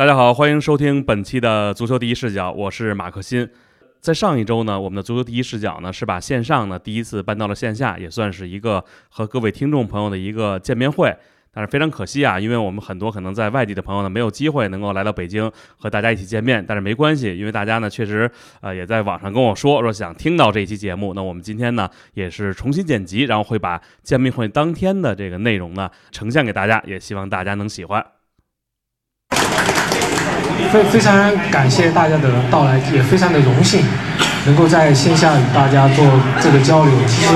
大家好，欢迎收听本期的足球第一视角，我是马克新。在上一周呢，我们的足球第一视角呢是把线上呢第一次搬到了线下，也算是一个和各位听众朋友的一个见面会。但是非常可惜啊，因为我们很多可能在外地的朋友呢没有机会能够来到北京和大家一起见面。但是没关系，因为大家呢确实呃也在网上跟我说说想听到这一期节目。那我们今天呢也是重新剪辑，然后会把见面会当天的这个内容呢呈现给大家，也希望大家能喜欢。非非常感谢大家的到来，也非常的荣幸能够在线下与大家做这个交流。其实，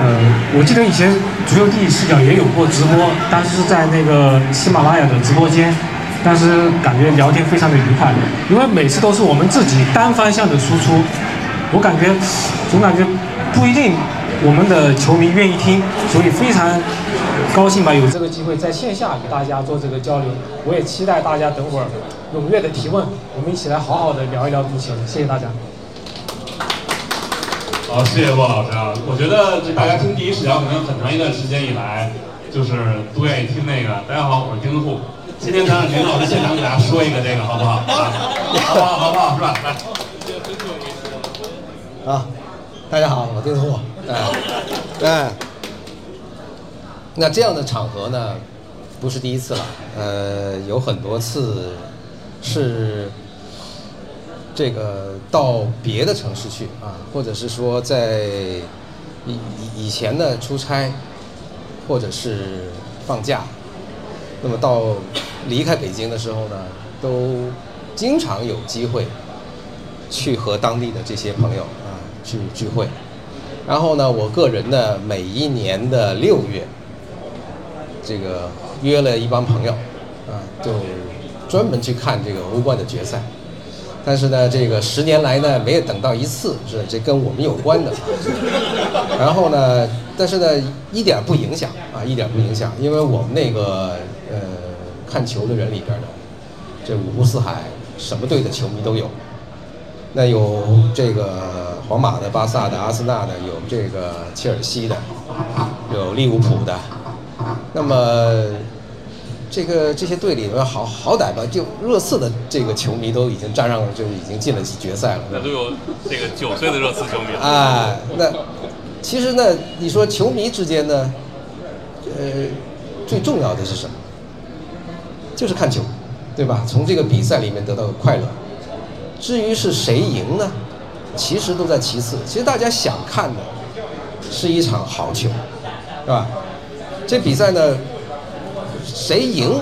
呃，我记得以前足球第一视角也有过直播，但是是在那个喜马拉雅的直播间，但是感觉聊天非常的愉快，因为每次都是我们自己单方向的输出，我感觉总感觉不一定我们的球迷愿意听，所以非常高兴吧，有这个机会在线下与大家做这个交流，我也期待大家等会儿。踊跃的提问，我们一起来好好的聊一聊足球。谢谢大家。好，谢谢骆老师啊。我觉得这大家听第一视角，可能很长一段时间以来，就是都愿意听那个。大家好，我是丁子户。今天咱让林老师现场给大家说一个这个，好不好？啊，好不好？好不好？是吧？来。啊，大家好，我丁子户。哎，哎。那这样的场合呢，不是第一次了。呃，有很多次。是这个到别的城市去啊，或者是说在以以以前的出差，或者是放假，那么到离开北京的时候呢，都经常有机会去和当地的这些朋友啊去聚会。然后呢，我个人呢，每一年的六月，这个约了一帮朋友啊，就。专门去看这个欧冠的决赛，但是呢，这个十年来呢，没有等到一次，是这跟我们有关的。然后呢，但是呢，一点不影响啊，一点不影响，因为我们那个呃看球的人里边呢，这五湖四海什么队的球迷都有，那有这个皇马的、巴萨的、阿森纳的，有这个切尔西的，有利物浦的，那么。这个这些队里面好好歹吧，就热刺的这个球迷都已经站上了，就已经进了决赛了。那都有这个九岁的热刺球迷。哎，那其实呢，你说球迷之间呢，呃，最重要的是什么？就是看球，对吧？从这个比赛里面得到快乐。至于是谁赢呢？其实都在其次。其实大家想看的是一场好球，是吧？这比赛呢？谁赢，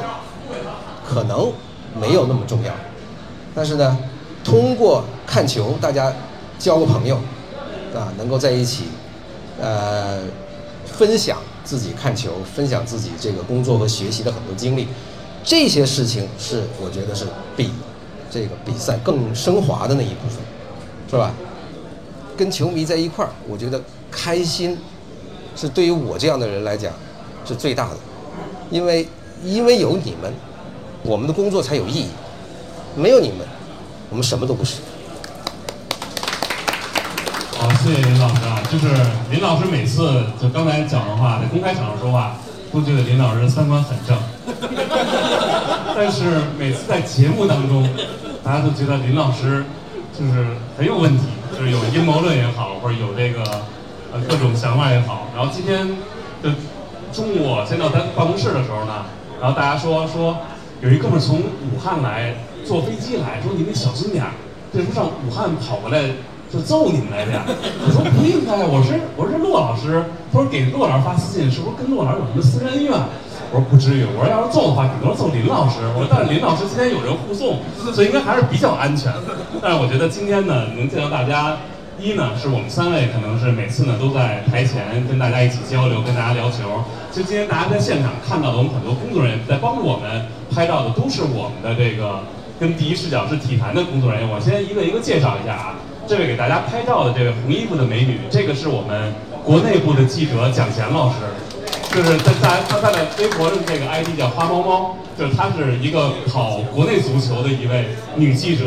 可能没有那么重要，但是呢，通过看球，大家交个朋友，啊，能够在一起，呃，分享自己看球，分享自己这个工作和学习的很多经历，这些事情是我觉得是比这个比赛更升华的那一部分，是吧？跟球迷在一块儿，我觉得开心是对于我这样的人来讲是最大的，因为。因为有你们，我们的工作才有意义。没有你们，我们什么都不是。好，谢谢林老师啊。就是林老师每次就刚才讲的话，在公开场合说话，都觉得林老师三观很正。但是每次在节目当中，大家都觉得林老师就是很有问题，就是有阴谋论也好，或者有这个呃各种想法也好。然后今天就中午先到咱办公室的时候呢。然后大家说说，有一哥们从武汉来，坐飞机来说你们小心点儿，这不上武汉跑过来就揍你们来的呀？我说不应该，我是我是骆老师，他说给骆老师发私信，是不是跟骆老师有什么私人恩怨？我说不至于，我说要是揍的话，顶多揍林老师。我说但是林老师今天有人护送，所以应该还是比较安全。但是我觉得今天呢，能见到大家。一呢，是我们三位可能是每次呢都在台前跟大家一起交流，跟大家聊球。就今天大家在现场看到的，我们很多工作人员在帮助我们拍照的，都是我们的这个跟第一视角是体坛的工作人员。我先一个一个介绍一下啊，这位给大家拍照的这位红衣服的美女，这个是我们国内部的记者蒋贤老师，就是在在他在的微博的这个 ID 叫花猫猫，就是她是一个跑国内足球的一位女记者。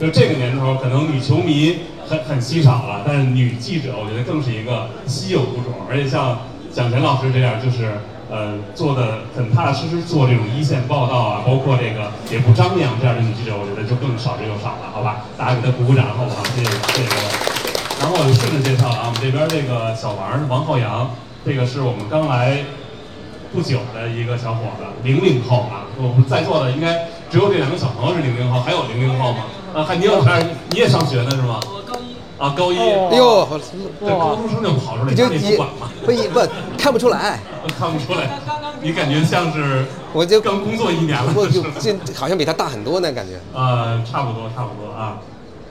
就这个年头，可能女球迷。很很稀少了，但是女记者我觉得更是一个稀有物种，而且像蒋晨老师这样，就是呃做的很踏踏实实做这种一线报道啊，包括这个也不张扬这样的女记者，我觉得就更少之又少了，好吧？大家给她鼓鼓掌，好不好？谢谢谢谢各位。然后我就顺着介绍了啊，我们这边这个小王王浩洋，这个是我们刚来不久的一个小伙子，零零后啊，我们在座的应该只有这两个小朋友是零零后，还有零零后吗？啊，还你有还你也上学呢是吗？啊，高一。哎呦，这高中生就跑出来，就你不管吗？不不看不出来，看不出来。你感觉像是我就刚工作一年了，我就这好像比他大很多呢，感觉。呃，差不多差不多啊，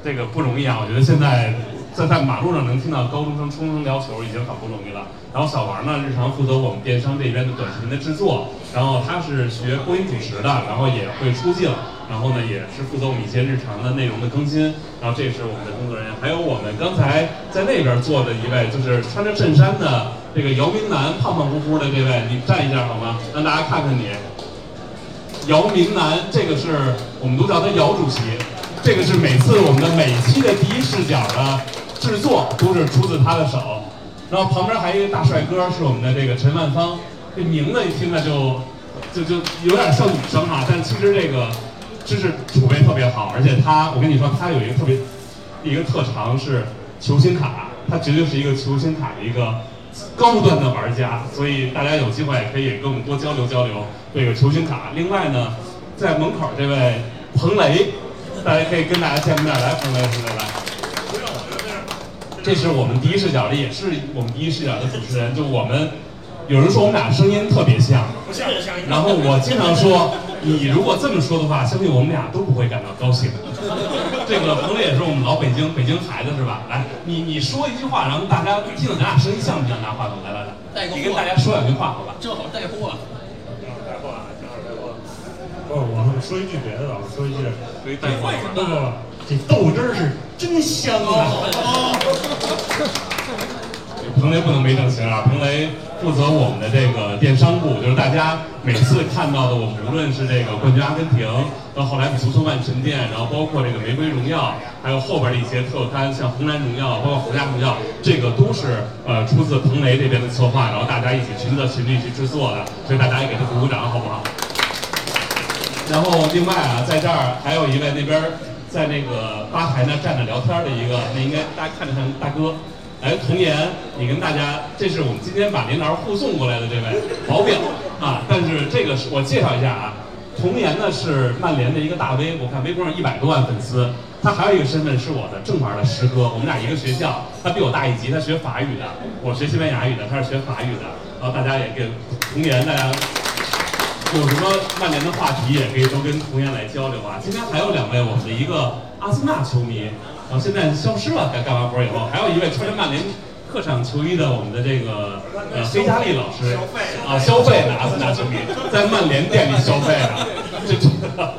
这个不容易啊，我觉得现在。在在马路上能听到高中生、初中生聊球已经很不容易了。然后小王呢，日常负责我们电商这边的短视频的制作。然后他是学播音主持的，然后也会出镜。然后呢，也是负责我们一些日常的内容的更新。然后这是我们的工作人员，还有我们刚才在那边坐的一位，就是穿着衬衫的这个姚明南，胖胖乎乎的这位，你站一下好吗？让大家看看你。姚明南，这个是我们都叫他姚主席。这个是每次我们的每期的第一视角的。制作都是出自他的手，然后旁边还有一个大帅哥，是我们的这个陈万芳，这名字一听呢就就就有点像女生哈，但其实这个知识储备特别好，而且他，我跟你说，他有一个特别一个特长是球星卡，他绝对是一个球星卡的一个高端的玩家，所以大家有机会可以跟我们多交流交流这个球星卡。另外呢，在门口这位彭雷，大家可以跟大家见面，来，彭雷，彭雷来。这是我们第一视角的，也是我们第一视角的主持人。就我们，有人说我们俩声音特别像，不像像。然后我经常说，你如果这么说的话，相信我们俩都不会感到高兴。这个彭磊也是我们老北京北京孩子是吧？来，你你说一句话，然后大家听咱俩声音像不像？拿话筒来来来，你跟大家说两句话好吧？正好带货。带货啊，正好带货。不是，我说一句别的吧，我说一句，带货。不不不。这豆汁儿是真香啊！这彭雷不能没正形啊！彭雷负责我们的这个电商部，就是大家每次看到的，我们无论是这个冠军阿根廷，到后来的足球万神殿，然后包括这个玫瑰荣耀，还有后边的一些特刊，像红蓝荣耀，包括皇家荣耀，这个都是呃出自彭雷这边的策划，然后大家一起群策群力去制作的，所以大家也给他鼓鼓掌，好不好？然后另外啊，在这儿还有一位那边。在那个吧台那站着聊天的一个，那应该大家看着像大哥。来，童颜，你跟大家，这是我们今天把领导护送过来的这位保镖啊。但是这个是我介绍一下啊，童颜呢是曼联的一个大 V，我看微博上一百多万粉丝。他还有一个身份是我的正牌的师哥，我们俩一个学校，他比我大一级，他学法语的，我学西班牙语的，他是学法语的。然后大家也给童颜大家。有什么曼联的话题也可以都跟童颜来交流啊！今天还有两位我们的一个阿森纳球迷，然后现在消失了，在干完活以后，还有一位穿着曼联客场球衣的我们的这个呃黑佳丽老师啊，消费的阿森纳球迷，在曼联店里消费啊，这 这个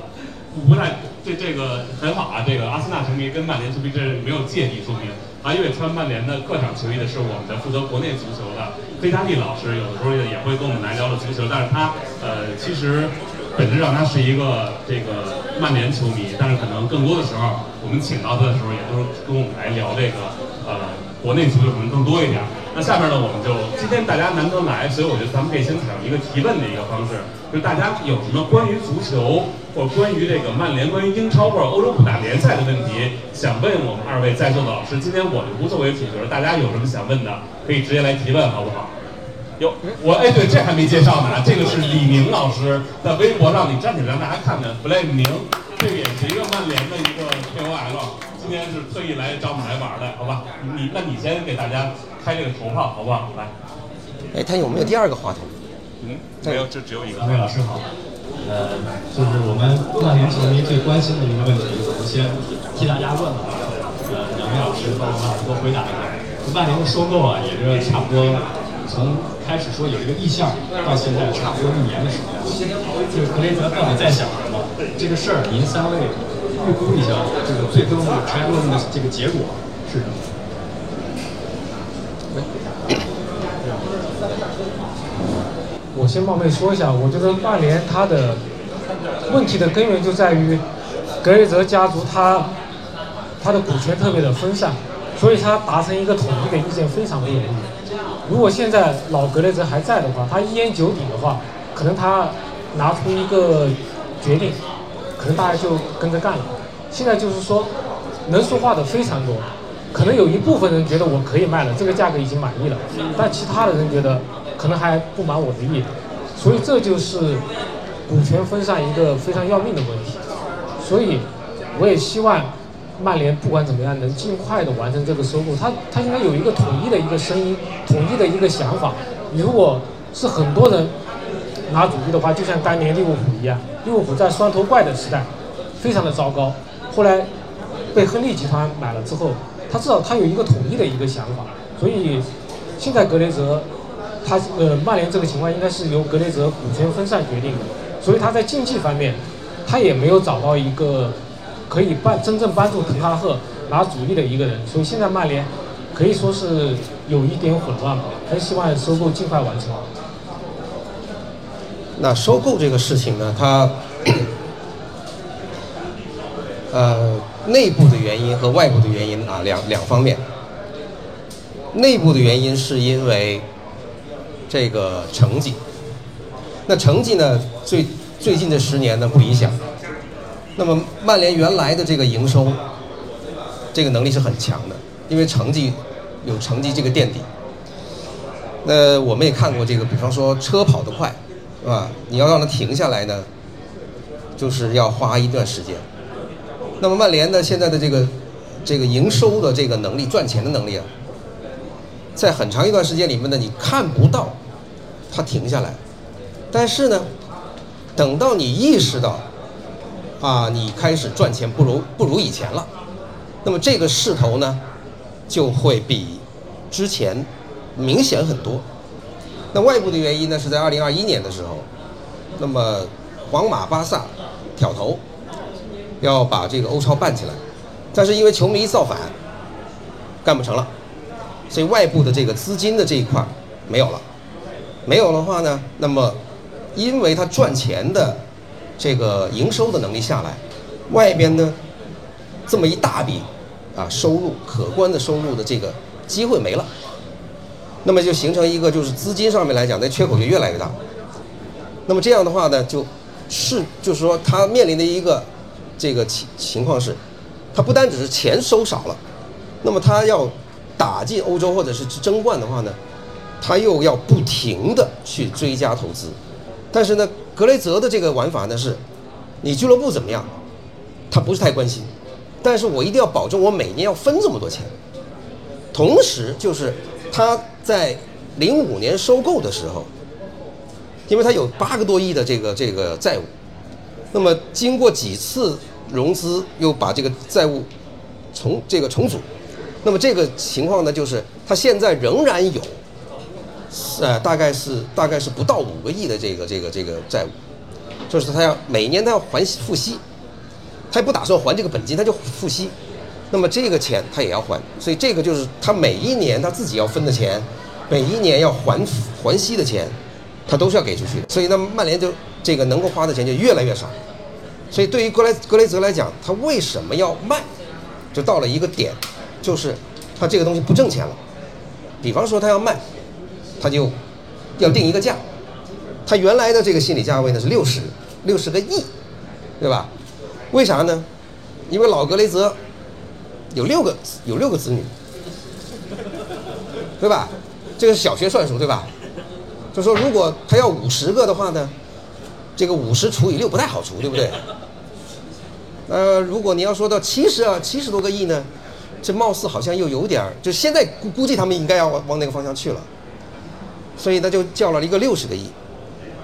不太这这个很好啊！这个阿森纳球迷跟曼联球迷这是没有芥蒂，说明。啊，因为穿曼联的客场球衣的是我们的负责国内足球的费加利老师，有的时候也会跟我们来聊聊足球，但是他呃其实本质上他是一个这个曼联球迷，但是可能更多的时候我们请到他的时候，也都是跟我们来聊这个呃国内足球可能更多一点。那下面呢，我们就今天大家难得来，所以我觉得咱们可以先采用一个提问的一个方式，就大家有什么关于足球或者关于这个曼联、关于英超或者欧洲五大联赛的问题，想问我们二位在座的老师。今天我就不作为主角，大家有什么想问的，可以直接来提问，好不好？有我哎，对，这还没介绍呢，这个是李宁老师，在微博上你站起来让大家看看，Flame 宁，这个也是一个曼联的一个 KOL，今天是特意来找我们来玩的，好吧？你那你先给大家。开这个头炮好不好？来，哎，他有没有第二个话筒？嗯，没有，这只有一个。两位老师好，呃，就是我们曼联球迷最关心的一个问题，我们先替大家问了。呃，两位老师帮我们老师多回答一下。曼联的收购啊，也是差不多从开始说有一个意向，到现在差不多一年的时间。这个格雷泽到底在想什么？这个事儿您三位预估一下，这个最终的拆论的这个结果是什么？我先冒昧说一下，我觉得曼联它的问题的根源就在于格雷泽家族他他的股权特别的分散，所以他达成一个统一的意见非常不容易。如果现在老格雷泽还在的话，他一言九鼎的话，可能他拿出一个决定，能大家就跟着干了。现在就是说，能说话的非常多，可能有一部分人觉得我可以卖了，这个价格已经满意了，但其他的人觉得可能还不满我的意，所以这就是股权分散一个非常要命的问题。所以我也希望曼联不管怎么样能尽快的完成这个收购，他他应该有一个统一的一个声音，统一的一个想法。如果是很多人拿主意的话，就像当年利物浦一样，利物浦在双头怪的时代非常的糟糕。后来被亨利集团买了之后，他至少他有一个统一的一个想法，所以现在格雷泽，他呃曼联这个情况应该是由格雷泽股权分散决定的，所以他在竞技方面，他也没有找到一个可以帮真正帮助滕哈赫拿主力的一个人，所以现在曼联可以说是有一点混乱吧，还希望收购尽快完成。那收购这个事情呢，它。呃，内部的原因和外部的原因啊，两两方面。内部的原因是因为这个成绩，那成绩呢，最最近这十年呢不理想。那么曼联原来的这个营收，这个能力是很强的，因为成绩有成绩这个垫底。那我们也看过这个，比方说车跑得快，是吧？你要让它停下来呢，就是要花一段时间。那么曼联呢，现在的这个这个营收的这个能力、赚钱的能力啊，在很长一段时间里面呢，你看不到它停下来。但是呢，等到你意识到啊，你开始赚钱不如不如以前了，那么这个势头呢，就会比之前明显很多。那外部的原因呢，是在二零二一年的时候，那么皇马、巴萨挑头。要把这个欧超办起来，但是因为球迷造反，干不成了，所以外部的这个资金的这一块没有了，没有的话呢，那么因为他赚钱的这个营收的能力下来，外边呢这么一大笔啊收入可观的收入的这个机会没了，那么就形成一个就是资金上面来讲，那缺口就越来越大，那么这样的话呢，就是就是说他面临的一个。这个情情况是，他不单只是钱收少了，那么他要打进欧洲或者是争冠的话呢，他又要不停的去追加投资。但是呢，格雷泽的这个玩法呢是，你俱乐部怎么样，他不是太关心，但是我一定要保证我每年要分这么多钱。同时就是他在零五年收购的时候，因为他有八个多亿的这个这个债务。那么经过几次融资，又把这个债务重这个重组，那么这个情况呢，就是他现在仍然有，呃，大概是大概是不到五个亿的这个这个这个债务，就是他要每年他要还付息，他也不打算还这个本金，他就付息，那么这个钱他也要还，所以这个就是他每一年他自己要分的钱，每一年要还还息的钱，他都是要给出去的，所以那曼联就。这个能够花的钱就越来越少，所以对于格莱格雷泽来讲，他为什么要卖？就到了一个点，就是他这个东西不挣钱了。比方说他要卖，他就要定一个价，他原来的这个心理价位呢是六十六十个亿，对吧？为啥呢？因为老格雷泽有六个有六个子女，对吧？这个小学算术，对吧？就说如果他要五十个的话呢？这个五十除以六不太好除，对不对？呃，如果你要说到七十啊，七十多个亿呢，这貌似好像又有点儿，就现在估估计他们应该要往往那个方向去了，所以他就叫了一个六十个亿。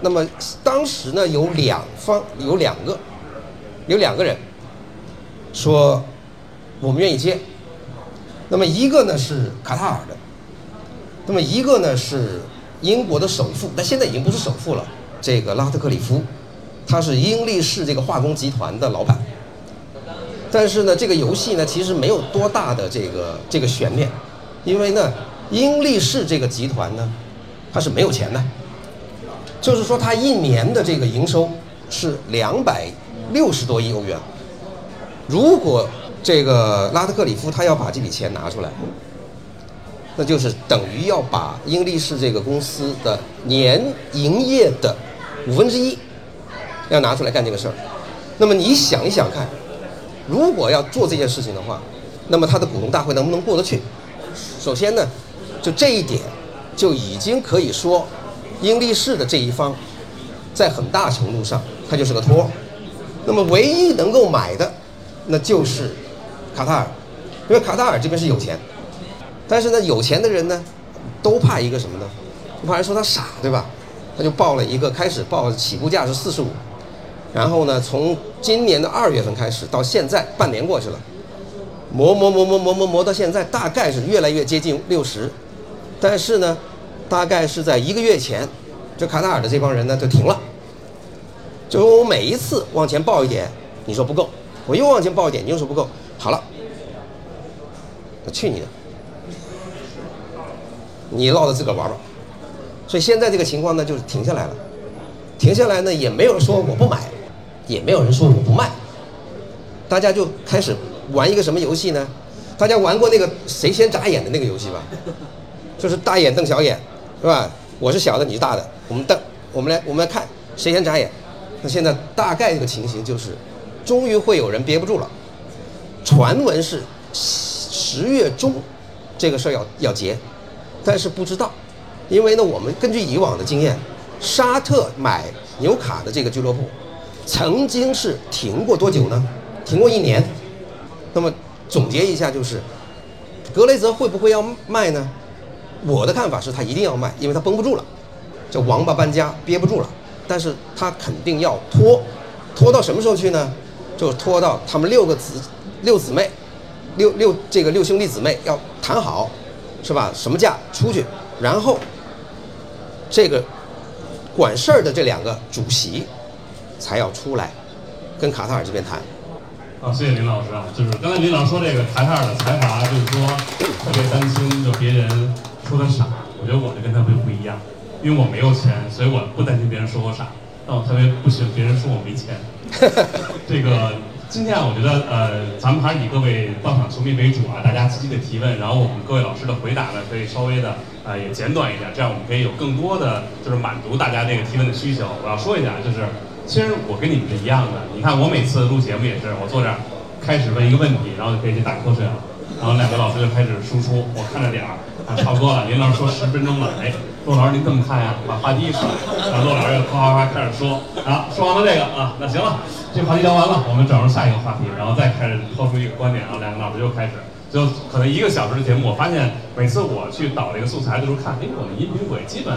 那么当时呢，有两方有两个，有两个人说我们愿意接。那么一个呢是卡塔尔的，那么一个呢是英国的首富，但现在已经不是首富了。这个拉特克里夫，他是英力士这个化工集团的老板。但是呢，这个游戏呢，其实没有多大的这个这个悬念，因为呢，英力士这个集团呢，它是没有钱的，就是说它一年的这个营收是两百六十多亿欧元。如果这个拉特克里夫他要把这笔钱拿出来，那就是等于要把英力士这个公司的年营业的五分之一要拿出来干这个事儿。那么你想一想看，如果要做这件事情的话，那么他的股东大会能不能过得去？首先呢，就这一点就已经可以说，英力士的这一方在很大程度上他就是个托。那么唯一能够买的，那就是卡塔尔，因为卡塔尔这边是有钱。但是呢，有钱的人呢，都怕一个什么呢？怕人说他傻，对吧？他就报了一个，开始报起步价是四十五，然后呢，从今年的二月份开始到现在半年过去了，磨磨磨磨磨磨磨到现在，大概是越来越接近六十。但是呢，大概是在一个月前，这卡塔尔的这帮人呢就停了，就是我每一次往前报一点，你说不够，我又往前报一点，你又说不够，好了，去你的！你落着自个玩吧，所以现在这个情况呢，就是停下来了，停下来呢，也没有说我不买，也没有人说我不卖，大家就开始玩一个什么游戏呢？大家玩过那个谁先眨眼的那个游戏吧？就是大眼瞪小眼，是吧？我是小的，你是大的，我们瞪，我们来，我们来看谁先眨眼。那现在大概这个情形就是，终于会有人憋不住了。传闻是十月中，这个事儿要要结。但是不知道，因为呢，我们根据以往的经验，沙特买纽卡的这个俱乐部，曾经是停过多久呢？停过一年。那么总结一下就是，格雷泽会不会要卖呢？我的看法是他一定要卖，因为他绷不住了，这王八搬家憋不住了。但是他肯定要拖，拖到什么时候去呢？就拖到他们六个子六姊妹，六六这个六兄弟姊妹要谈好。是吧？什么价出去，然后这个管事儿的这两个主席才要出来跟卡塔尔这边谈。啊，谢谢林老师啊，就是刚才林老师说这个卡塔尔的财阀，就是说特别担心就别人说他傻。我觉得我就跟他们不一样，因为我没有钱，所以我不担心别人说我傻，但我特别不喜欢别人说我没钱。这个。今天啊，我觉得呃，咱们还是以各位到场球迷为主啊，大家积极的提问，然后我们各位老师的回答呢，可以稍微的呃也简短一点，这样我们可以有更多的就是满足大家这个提问的需求。我要说一下，就是其实我跟你们是一样的，你看我每次录节目也是，我坐这儿开始问一个问题，然后就可以去打瞌睡了，然后两个老师就开始输出，我看着点儿啊，差不多了，林老师说十分钟了，哎。骆老师，您这么看呀？把话题一甩，然后骆老师又哗哗哗开始说，啊，说完了这个啊，那行了，这话题聊完了，我们转入下一个话题，然后再开始抛出一个观点，然后两个老师又开始，就可能一个小时的节目，我发现每次我去导这个素材的时候看，哎，我们音频轨基本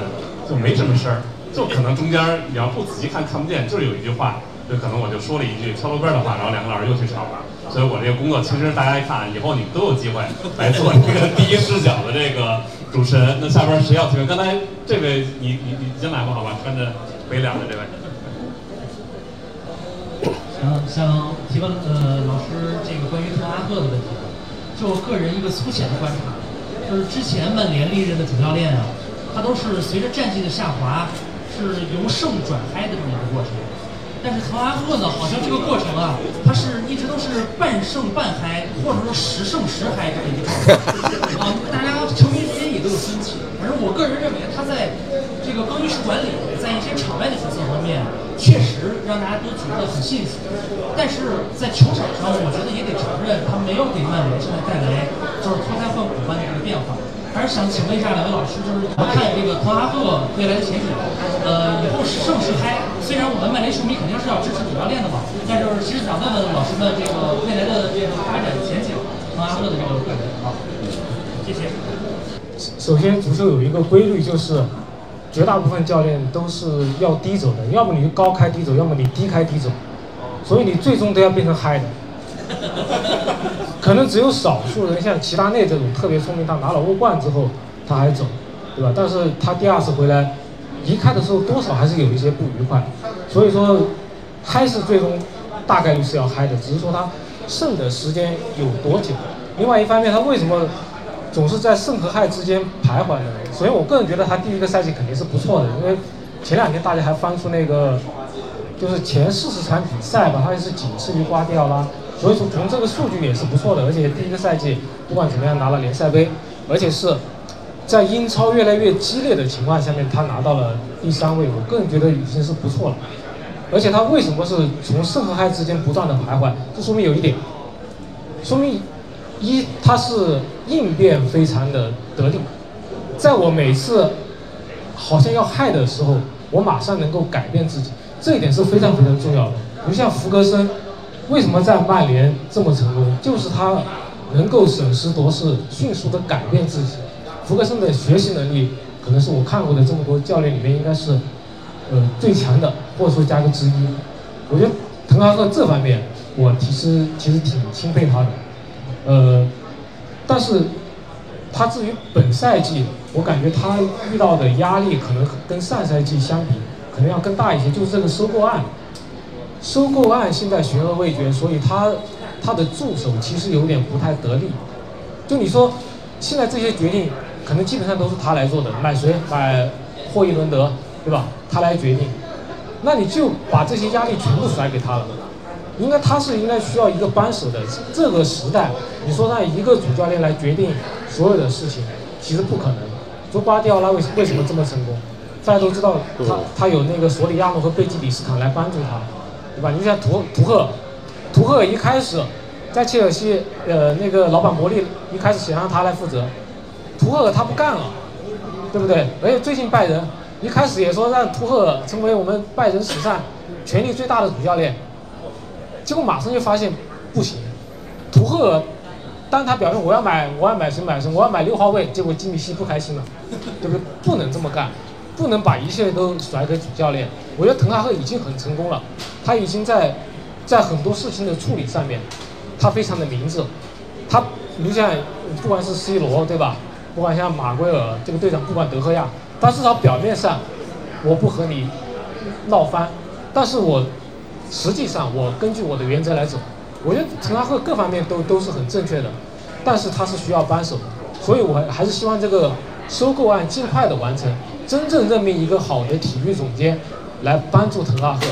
就没什么声儿，就可能中间你要不仔细看看不见，就是有一句话，就可能我就说了一句敲锣边的话，然后两个老师又去吵了，所以我这个工作其实大家一看，以后你们都有机会来做这个第一视角的这个。主持人，那下边谁要提问？刚才这位，你你你先来吧，好吧，穿着北脸的这位。想想提问呃，老师这个关于特拉赫的问题，就我个人一个粗浅的观察，就是之前曼联历任的主教练啊，他都是随着战绩的下滑，是由盛转嗨的这么一个过程。但是滕哈赫呢，好像这个过程啊，他是一直都是半胜半嗨，或者说十胜十嗨这么一个状态。啊，大家球迷之间也都有分歧。反正我个人认为，他在这个更衣室管理，在一些场外的决策方面，确实让大家都觉得很信服。但是在球场上，我觉得也得承认，他没有给曼联现在带来就是脱胎换骨般的一个变化。还是想请问一下两位老师，就是怎么看这个滕哈赫未来的前景？呃，以后是胜是嗨？虽然我们曼联球迷肯定是要支持主教练的嘛，但是其实想问问老师们，这个未来的这个发展前景，滕哈赫的这个个人啊，谢谢。首先，足球有一个规律，就是绝大部分教练都是要低走的，要么你高开低走，要么你低开低走，所以你最终都要变成嗨的。可能只有少数人像齐达内这种特别聪明，他拿了欧冠之后他还走，对吧？但是他第二次回来，离开的时候多少还是有一些不愉快。所以说，嗨是最终大概率是要嗨的，只是说他剩的时间有多久。另外一方面，他为什么总是在胜和害之间徘徊的？首先，我个人觉得他第一个赛季肯定是不错的，因为前两天大家还翻出那个，就是前四十场比赛吧，他也是仅次于瓜迪奥拉。所以说从这个数据也是不错的，而且第一个赛季不管怎么样拿了联赛杯，而且是在英超越来越激烈的情况下面，他拿到了第三位，我个人觉得已经是不错了。而且他为什么是从胜和害之间不断的徘徊？这说明有一点，说明一他是应变非常的得力，在我每次好像要害的时候，我马上能够改变自己，这一点是非常非常重要的。不像福格森，为什么在曼联这么成功？就是他能够审时度势，迅速的改变自己。福格森的学习能力，可能是我看过的这么多教练里面应该是。呃，最强的，或者说加个之一，我觉得滕哈赫这方面，我其实其实挺钦佩他的，呃，但是他至于本赛季，我感觉他遇到的压力可能跟上赛季相比，可能要更大一些，就是这个收购案，收购案现在悬而未决，所以他他的助手其实有点不太得力，就你说，现在这些决定可能基本上都是他来做的，买谁买霍伊伦德。对吧？他来决定，那你就把这些压力全部甩给他了。应该他是应该需要一个扳手的。这个时代，你说让一个主教练来决定所有的事情，其实不可能。说瓜迪奥拉为为什么这么成功？大家都知道，他他有那个索里亚诺和贝基里斯坦来帮助他，对吧？你像图图赫，图赫一开始在切尔西，呃，那个老板伯利一开始想让他来负责，图赫他不干了，对不对？而且最近拜仁。一开始也说让图赫尔成为我们拜仁史上权力最大的主教练，结果马上就发现不行。图赫尔当他表示我要买我要买谁买谁我要买六号位，结果基米希不开心了，对不对？不能这么干，不能把一切都甩给主教练。我觉得滕哈赫已经很成功了，他已经在在很多事情的处理上面，他非常的明智。他你像不管是 C 罗对吧？不管像马圭尔这个队长，不管德赫亚。但至少表面上，我不和你闹翻，但是我实际上我根据我的原则来走。我觉得滕哈赫各方面都都是很正确的，但是他是需要扳手，所以我还是希望这个收购案尽快的完成，真正任命一个好的体育总监来帮助滕哈赫。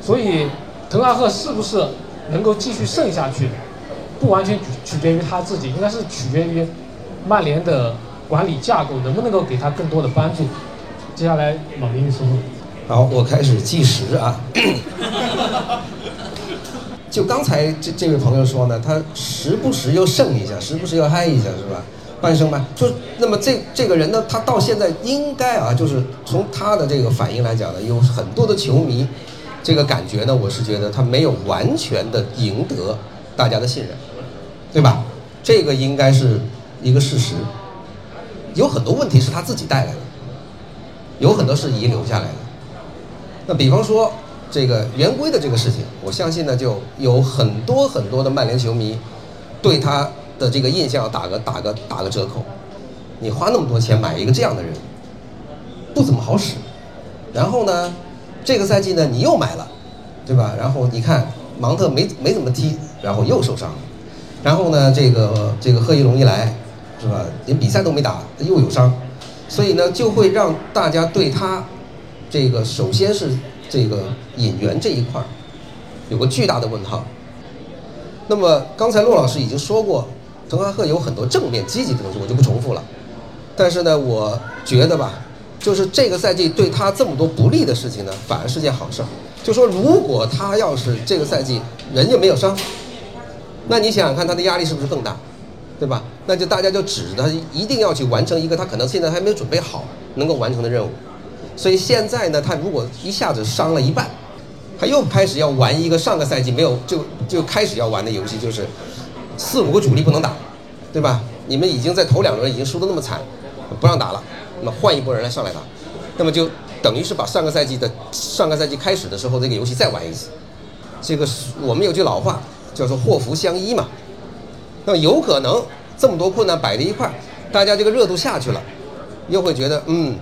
所以滕哈赫是不是能够继续胜下去，不完全取取决于他自己，应该是取决于曼联的。管理架构能不能够给他更多的帮助？接下来老林你说说。好，我开始计时啊。就刚才这这位朋友说呢，他时不时又胜一下，时不时又嗨一下，是吧？半生半。就那么这这个人呢，他到现在应该啊，就是从他的这个反应来讲呢，有很多的球迷，这个感觉呢，我是觉得他没有完全的赢得大家的信任，对吧？这个应该是一个事实。有很多问题是他自己带来的，有很多是遗留下来的。那比方说这个圆规的这个事情，我相信呢，就有很多很多的曼联球迷对他的这个印象打个打个打个折扣。你花那么多钱买一个这样的人，不怎么好使。然后呢，这个赛季呢你又买了，对吧？然后你看芒特没没怎么踢，然后又受伤了。然后呢，这个这个贺一龙一来。是吧？连比赛都没打，又有伤，所以呢，就会让大家对他这个首先是这个引援这一块儿有个巨大的问号。那么刚才骆老师已经说过，滕哈赫有很多正面积极的东西，我就不重复了。但是呢，我觉得吧，就是这个赛季对他这么多不利的事情呢，反而是件好事儿。就说如果他要是这个赛季人家没有伤，那你想想看，他的压力是不是更大？对吧？那就大家就指着他一定要去完成一个他可能现在还没有准备好能够完成的任务，所以现在呢，他如果一下子伤了一半，他又开始要玩一个上个赛季没有就就开始要玩的游戏，就是四五个主力不能打，对吧？你们已经在头两轮已经输得那么惨，不让打了，那么换一波人来上来打，那么就等于是把上个赛季的上个赛季开始的时候这个游戏再玩一次。这个我们有句老话叫做祸福相依嘛。那么有可能这么多困难摆在一块儿，大家这个热度下去了，又会觉得嗯，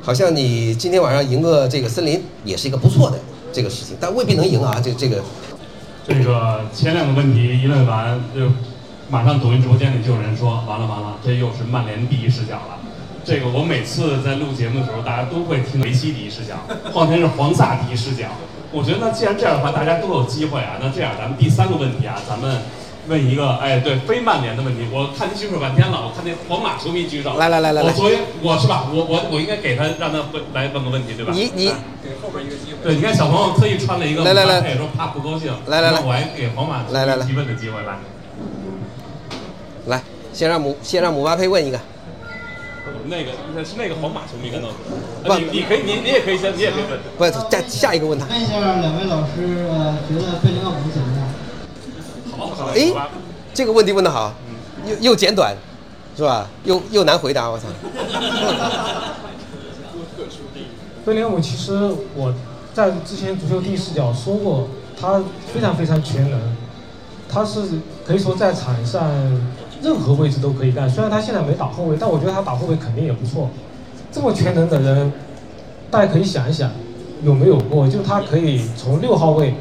好像你今天晚上赢个这个森林也是一个不错的这个事情，但未必能赢啊。这这个，这个前两个问题一问完，就马上抖音直播间里就有人说完了完了，这又是曼联第一视角了。这个我每次在录节目的时候，大家都会听梅西第一视角，况且是黄萨第一视角。我觉得那既然这样的话，大家都有机会啊。那这样咱们第三个问题啊，咱们。问一个，哎，对，非曼联的问题。我看您举手半天了，我看那皇马球迷举手。来来来来来我昨天我是吧？我我我应该给他让他问来问个问题，对吧？你你给后边一个机会。对，你看小朋友特意穿了一个来来来姆巴佩说怕不高兴。来来来我还给皇马来来来提问的机会来。来，先让姆先让姆巴佩问一个。那个那是那个皇马球迷跟到不你你可以你你也可以先你也可以问。不，下下一个问他。问一下两位老师，呃，觉得贝林厄姆怎么样？哎，这个问题问得好，又又简短，是吧？又又难回答，我操。贝林厄姆其实我在之前足球第一视角说过，他非常非常全能，他是可以说在场上任何位置都可以干。虽然他现在没打后卫，但我觉得他打后卫肯定也不错。这么全能的人，大家可以想一想，有没有过？就他可以从六号位、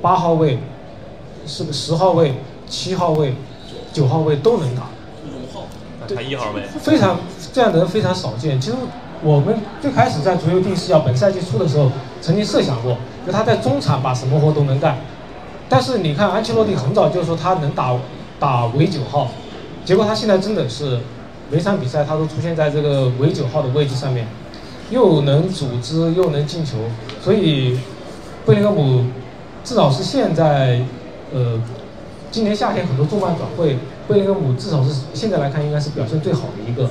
八号位、是十号位、七号位、九号位都能打。他一号位。非常这样的人非常少见。其实我们最开始在足球第视角本赛季初的时候，曾经设想过，就他在中场把什么活都能干。但是你看安切洛蒂很早就说他能打打伪九号，结果他现在真的是每场比赛他都出现在这个伪九号的位置上面，又能组织又能进球，所以贝林厄姆至少是现在呃今年夏天很多重磅转会，贝林厄姆至少是现在来看应该是表现最好的一个。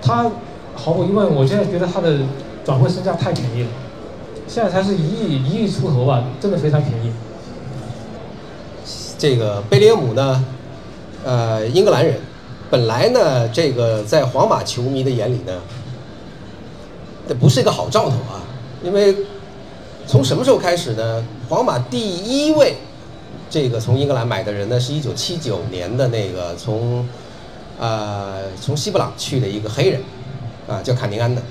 他毫无疑问，我现在觉得他的转会身价太便宜了，现在才是一亿一亿出头吧，真的非常便宜。这个贝林厄姆呢，呃，英格兰人，本来呢，这个在皇马球迷的眼里呢，这不是一个好兆头啊，因为从什么时候开始呢？皇马第一位这个从英格兰买的人呢，是一九七九年的那个从呃从西布朗去的一个黑人，啊，叫卡宁安的。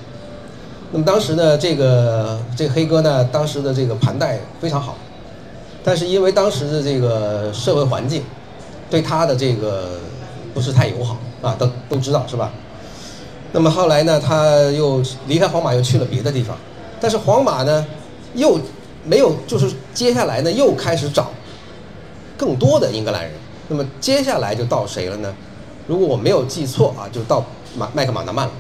那么当时呢，这个这个黑哥呢，当时的这个盘带非常好。但是因为当时的这个社会环境，对他的这个不是太友好啊，都都知道是吧？那么后来呢，他又离开皇马，又去了别的地方。但是皇马呢，又没有，就是接下来呢，又开始找更多的英格兰人。那么接下来就到谁了呢？如果我没有记错啊，就到马麦克马纳曼了。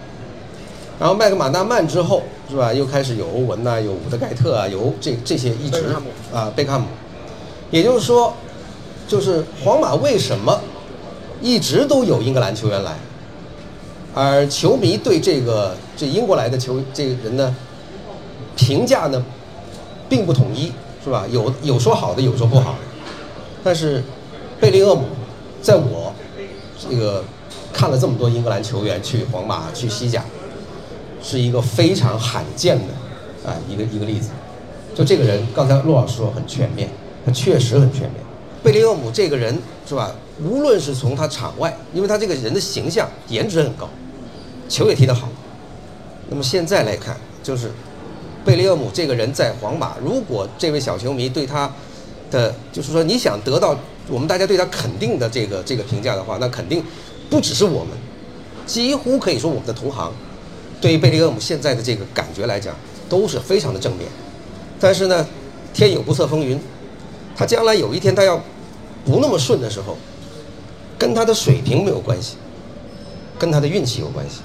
然后麦克马纳曼之后是吧？又开始有欧文呐、有伍德盖特啊，有这这些一直啊贝克汉姆。也就是说，就是皇马为什么一直都有英格兰球员来，而球迷对这个这英国来的球这个人呢，评价呢并不统一，是吧？有有说好的，有说不好的。但是贝利厄姆，在我这个看了这么多英格兰球员去皇马、去西甲，是一个非常罕见的啊一个一个例子。就这个人，刚才陆老师说很全面。他确实很全面。贝利厄姆这个人是吧？无论是从他场外，因为他这个人的形象、颜值很高，球也踢得好。那么现在来看，就是贝利厄姆这个人在皇马，如果这位小球迷对他的，就是说你想得到我们大家对他肯定的这个这个评价的话，那肯定不只是我们，几乎可以说我们的同行对于贝利厄姆现在的这个感觉来讲，都是非常的正面。但是呢，天有不测风云。他将来有一天他要不那么顺的时候，跟他的水平没有关系，跟他的运气有关系。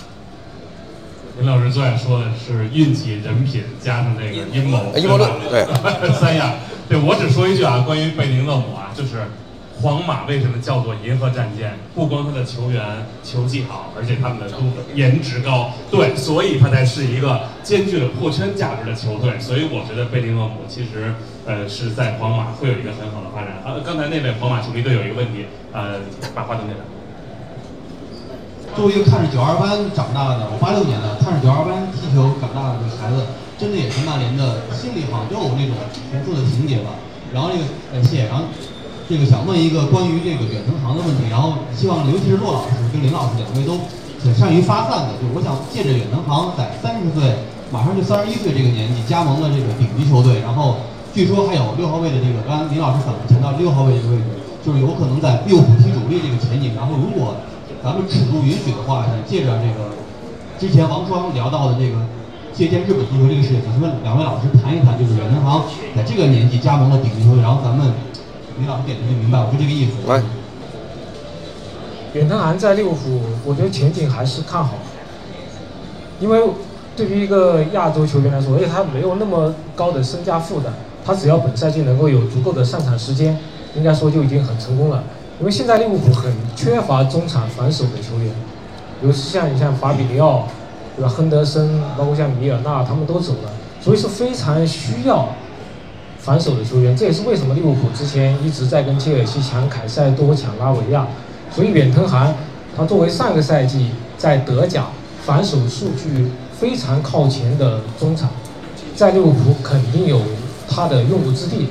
林老师最爱说的是运气、人品加上这个阴谋，阴谋论对 三样。对我只说一句啊，关于贝林厄姆啊，就是皇马为什么叫做银河战舰？不光他的球员球技好，而且他们的都颜值高，对，所以他才是一个兼具了破圈价值的球队。所以我觉得贝林厄姆其实。呃，是在皇马会有一个很好的发展。啊，刚才那位皇马球迷队有一个问题，呃，把话筒给他。作为一个看着九二班长大的，我八六年的，看着九二班踢球长大的这个孩子，真的也是曼联的心里好像都有那种重复的情节吧。然后这个呃谢，然后这个想问一个关于这个远藤航的问题，然后希望尤其是骆老师跟林老师两位都很善于发散的，就我想借着远藤航在三十岁，马上就三十一岁这个年纪加盟了这个顶级球队，然后。据说还有六号位的这个，刚刚林老师反复强调六号位这个位置，就是有可能在利物浦踢主力这个前景。然后如果咱们尺度允许的话，想借着这个之前王双聊到的这个借鉴日本足球这个事情，咱们两位老师谈一谈，就是远藤航在这个年纪加盟了顶级球队，然后咱们李老师点的就明白，我就这个意思。来，远藤航在利物浦，我觉得前景还是看好，因为对于一个亚洲球员来说，而且他没有那么高的身价负担，他只要本赛季能够有足够的上场时间，应该说就已经很成功了。因为现在利物浦很缺乏中场防守的球员，尤其像你像法比尼奥，对吧？亨德森，包括像米尔纳，他们都走了，所以是非常需要防守的球员。这也是为什么利物浦之前一直在跟切尔西抢凯塞多、抢拉维亚。所以远藤航，他作为上个赛季在德甲防守数据非常靠前的中场，在利物浦肯定有他的用武之地。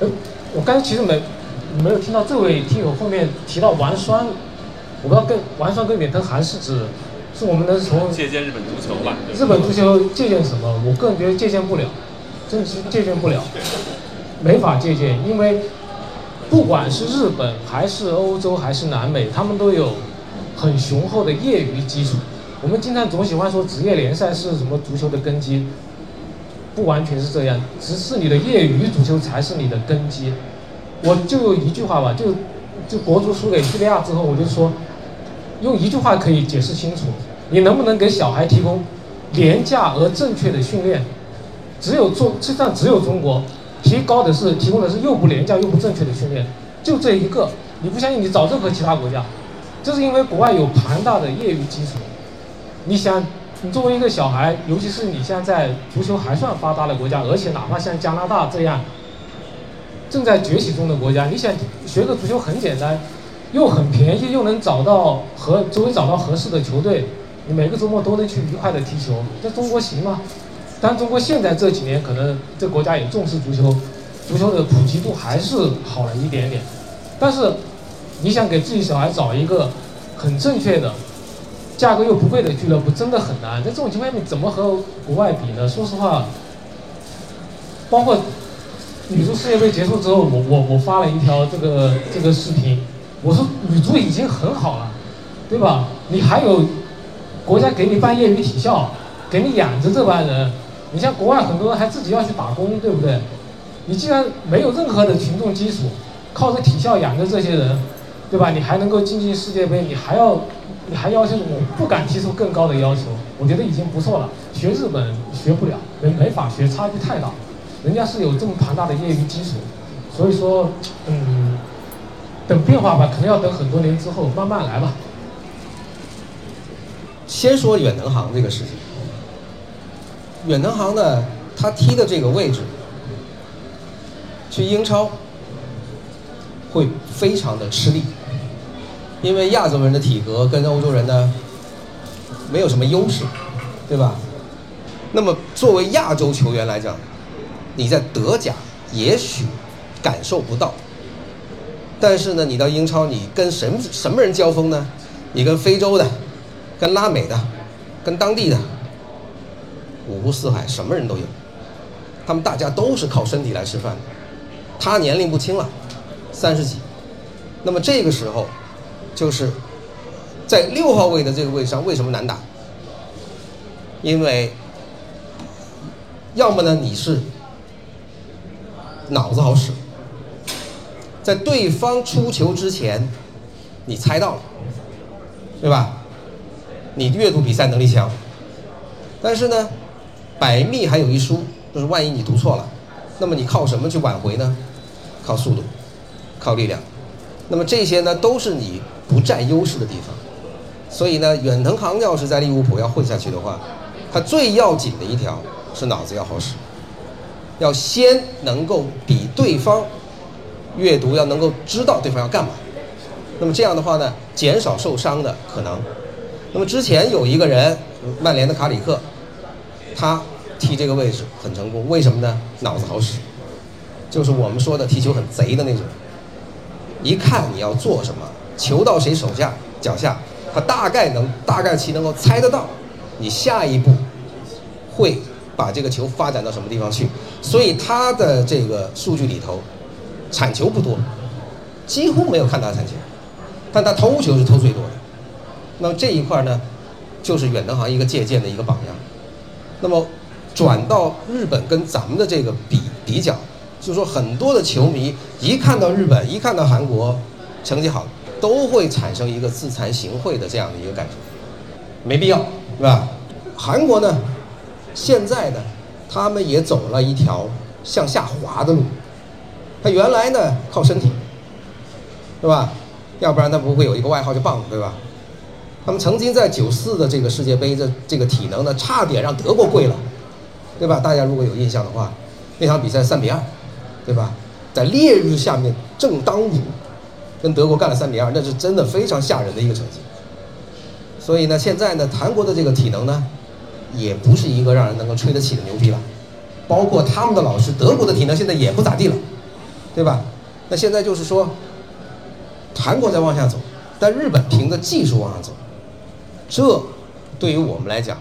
呃，我刚才其实没没有听到这位听友后面提到王霜，我不知道跟王霜跟远藤航是指，是我们能从借鉴日本足球吧？日本足球借鉴什么？我个人觉得借鉴不了，真的是借鉴不了，没法借鉴，因为。不管是日本还是欧洲还是南美，他们都有很雄厚的业余基础。我们经常总喜欢说职业联赛是什么足球的根基，不完全是这样，只是你的业余足球才是你的根基。我就一句话吧，就就国足输给叙利亚之后，我就说，用一句话可以解释清楚：你能不能给小孩提供廉价而正确的训练？只有中，实际上只有中国。提高的是提供的是又不廉价又不正确的训练，就这一个，你不相信你找任何其他国家，这是因为国外有庞大的业余基础。你想，你作为一个小孩，尤其是你现在足球还算发达的国家，而且哪怕像加拿大这样正在崛起中的国家，你想学个足球很简单，又很便宜，又能找到合周围找到合适的球队，你每个周末都能去愉快的踢球，在中国行吗？但中国现在这几年可能这国家也重视足球，足球的普及度还是好了一点点。但是，你想给自己小孩找一个很正确的、价格又不贵的俱乐部，真的很难。在这种情况下，你怎么和国外比呢？说实话，包括女足世界杯结束之后，我我我发了一条这个这个视频，我说女足已经很好了，对吧？你还有国家给你办业余体校，给你养着这帮人。你像国外很多人还自己要去打工，对不对？你既然没有任何的群众基础，靠着体校养着这些人，对吧？你还能够进进世界杯，你还要，你还要求我不敢提出更高的要求，我觉得已经不错了。学日本学不了，没没法学，差距太大。人家是有这么庞大的业余基础，所以说，嗯，等变化吧，可能要等很多年之后，慢慢来吧。先说远藤航这个事情。远藤航呢，他踢的这个位置，去英超会非常的吃力，因为亚洲人的体格跟欧洲人呢没有什么优势，对吧？那么作为亚洲球员来讲，你在德甲也许感受不到，但是呢，你到英超，你跟什什么人交锋呢？你跟非洲的，跟拉美的，跟当地的。五湖四海，什么人都有，他们大家都是靠身体来吃饭的。他年龄不轻了，三十几，那么这个时候，就是在六号位的这个位置上，为什么难打？因为要么呢你是脑子好使，在对方出球之前，你猜到了，对吧？你阅读比赛能力强，但是呢？百密还有一疏，就是万一你读错了，那么你靠什么去挽回呢？靠速度，靠力量。那么这些呢，都是你不占优势的地方。所以呢，远藤航要是在利物浦要混下去的话，他最要紧的一条是脑子要好使，要先能够比对方阅读，要能够知道对方要干嘛。那么这样的话呢，减少受伤的可能。那么之前有一个人，曼联的卡里克，他。踢这个位置很成功，为什么呢？脑子好使，就是我们说的踢球很贼的那种。一看你要做什么，球到谁手下脚下，他大概能大概其能够猜得到，你下一步会把这个球发展到什么地方去。所以他的这个数据里头，铲球不多，几乎没有看他铲球，但他偷球是偷最多的。那么这一块呢，就是远藤航一个借鉴的一个榜样。那么。转到日本跟咱们的这个比比较，就是说很多的球迷一看到日本，一看到韩国成绩好，都会产生一个自惭形秽的这样的一个感觉，没必要，是吧？韩国呢，现在呢，他们也走了一条向下滑的路。他原来呢靠身体，对吧？要不然他不会有一个外号叫“棒子”，对吧？他们曾经在九四的这个世界杯的这个体能呢，差点让德国跪了，对吧？大家如果有印象的话，那场比赛三比二，对吧？在烈日下面正当午，跟德国干了三比二，那是真的非常吓人的一个成绩。所以呢，现在呢，韩国的这个体能呢，也不是一个让人能够吹得起的牛逼了。包括他们的老师，德国的体能现在也不咋地了。对吧？那现在就是说，韩国在往下走，但日本凭着技术往上走，这对于我们来讲，